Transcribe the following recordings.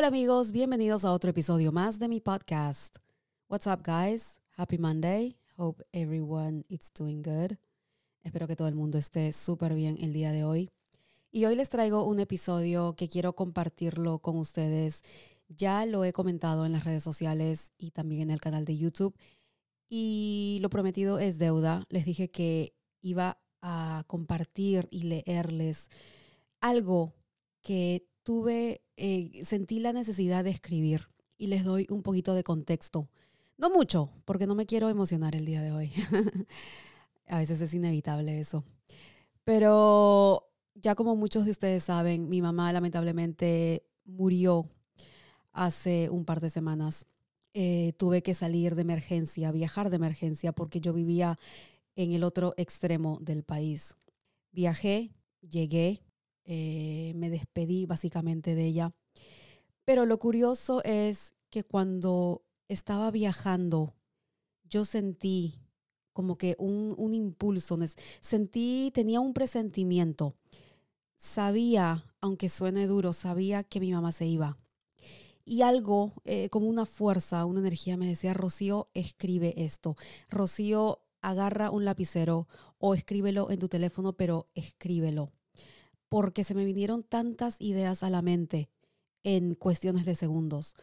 Hola amigos, bienvenidos a otro episodio más de mi podcast. What's up guys? Happy Monday. Hope everyone is doing good. Espero que todo el mundo esté súper bien el día de hoy. Y hoy les traigo un episodio que quiero compartirlo con ustedes. Ya lo he comentado en las redes sociales y también en el canal de YouTube. Y lo prometido es deuda. Les dije que iba a compartir y leerles algo que tuve, eh, sentí la necesidad de escribir y les doy un poquito de contexto. No mucho, porque no me quiero emocionar el día de hoy. a veces es inevitable eso. Pero ya como muchos de ustedes saben, mi mamá lamentablemente murió hace un par de semanas. Eh, tuve que salir de emergencia, viajar de emergencia, porque yo vivía en el otro extremo del país. Viajé, llegué, eh, me despedí básicamente de ella. Pero lo curioso es que cuando estaba viajando, yo sentí como que un, un impulso, sentí, tenía un presentimiento. Sabía, aunque suene duro, sabía que mi mamá se iba. Y algo, eh, como una fuerza, una energía, me decía, Rocío, escribe esto. Rocío, agarra un lapicero o escríbelo en tu teléfono, pero escríbelo porque se me vinieron tantas ideas a la mente en cuestiones de segundos.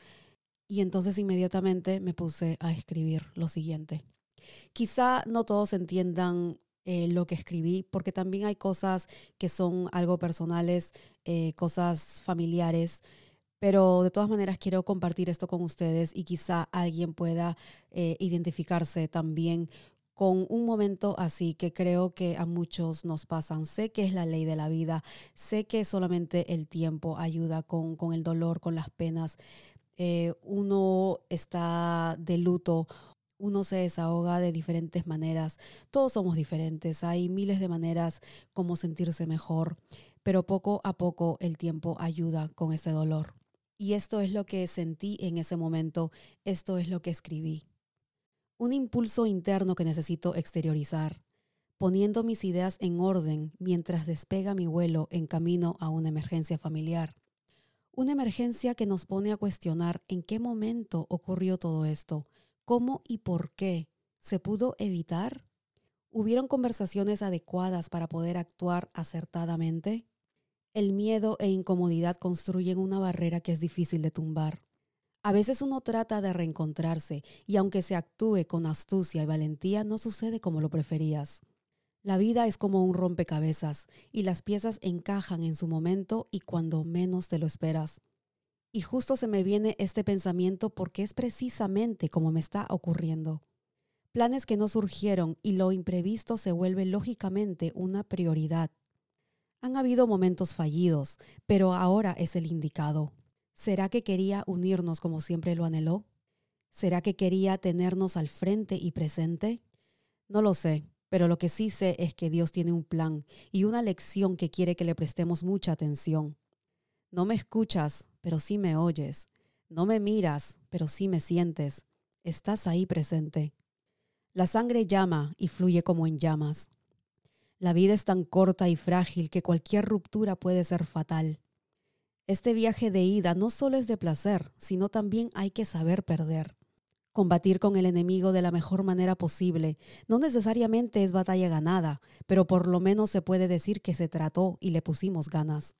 Y entonces inmediatamente me puse a escribir lo siguiente. Quizá no todos entiendan eh, lo que escribí, porque también hay cosas que son algo personales, eh, cosas familiares, pero de todas maneras quiero compartir esto con ustedes y quizá alguien pueda eh, identificarse también con un momento así que creo que a muchos nos pasan. Sé que es la ley de la vida, sé que solamente el tiempo ayuda con, con el dolor, con las penas. Eh, uno está de luto, uno se desahoga de diferentes maneras. Todos somos diferentes, hay miles de maneras como sentirse mejor, pero poco a poco el tiempo ayuda con ese dolor. Y esto es lo que sentí en ese momento, esto es lo que escribí un impulso interno que necesito exteriorizar, poniendo mis ideas en orden mientras despega mi vuelo en camino a una emergencia familiar. Una emergencia que nos pone a cuestionar en qué momento ocurrió todo esto, cómo y por qué. ¿Se pudo evitar? ¿Hubieron conversaciones adecuadas para poder actuar acertadamente? El miedo e incomodidad construyen una barrera que es difícil de tumbar. A veces uno trata de reencontrarse y aunque se actúe con astucia y valentía, no sucede como lo preferías. La vida es como un rompecabezas y las piezas encajan en su momento y cuando menos te lo esperas. Y justo se me viene este pensamiento porque es precisamente como me está ocurriendo. Planes que no surgieron y lo imprevisto se vuelve lógicamente una prioridad. Han habido momentos fallidos, pero ahora es el indicado. ¿Será que quería unirnos como siempre lo anheló? ¿Será que quería tenernos al frente y presente? No lo sé, pero lo que sí sé es que Dios tiene un plan y una lección que quiere que le prestemos mucha atención. No me escuchas, pero sí me oyes. No me miras, pero sí me sientes. Estás ahí presente. La sangre llama y fluye como en llamas. La vida es tan corta y frágil que cualquier ruptura puede ser fatal. Este viaje de ida no solo es de placer, sino también hay que saber perder. Combatir con el enemigo de la mejor manera posible no necesariamente es batalla ganada, pero por lo menos se puede decir que se trató y le pusimos ganas.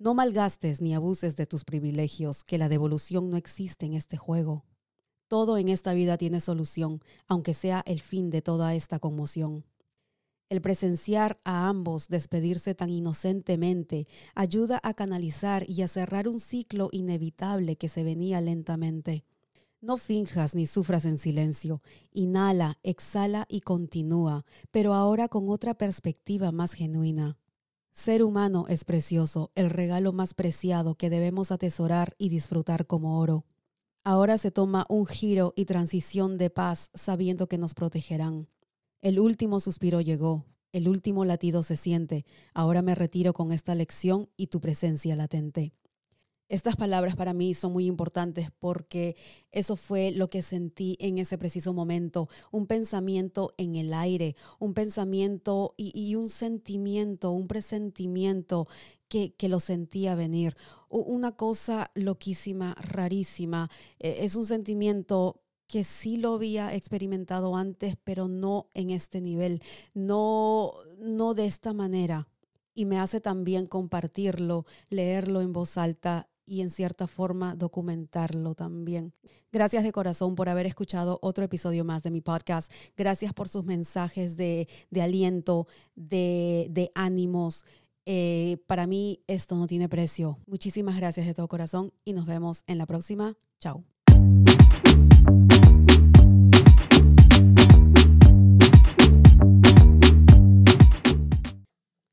No malgastes ni abuses de tus privilegios, que la devolución no existe en este juego. Todo en esta vida tiene solución, aunque sea el fin de toda esta conmoción. El presenciar a ambos despedirse tan inocentemente ayuda a canalizar y a cerrar un ciclo inevitable que se venía lentamente. No finjas ni sufras en silencio. Inhala, exhala y continúa, pero ahora con otra perspectiva más genuina. Ser humano es precioso, el regalo más preciado que debemos atesorar y disfrutar como oro. Ahora se toma un giro y transición de paz sabiendo que nos protegerán. El último suspiro llegó, el último latido se siente. Ahora me retiro con esta lección y tu presencia latente. Estas palabras para mí son muy importantes porque eso fue lo que sentí en ese preciso momento, un pensamiento en el aire, un pensamiento y, un sentimiento, un presentimiento que, que, lo sentía venir. Una cosa loquísima, rarísima. E, es un sentimiento que sí lo había experimentado antes, pero no en este nivel, no, no de esta manera. Y me hace también compartirlo, leerlo en voz alta y en cierta forma documentarlo también. Gracias de corazón por haber escuchado otro episodio más de mi podcast. Gracias por sus mensajes de, aliento, de, ánimos. Eh, para mí esto no tiene precio. Muchísimas gracias de todo corazón y nos vemos en la próxima. Chao.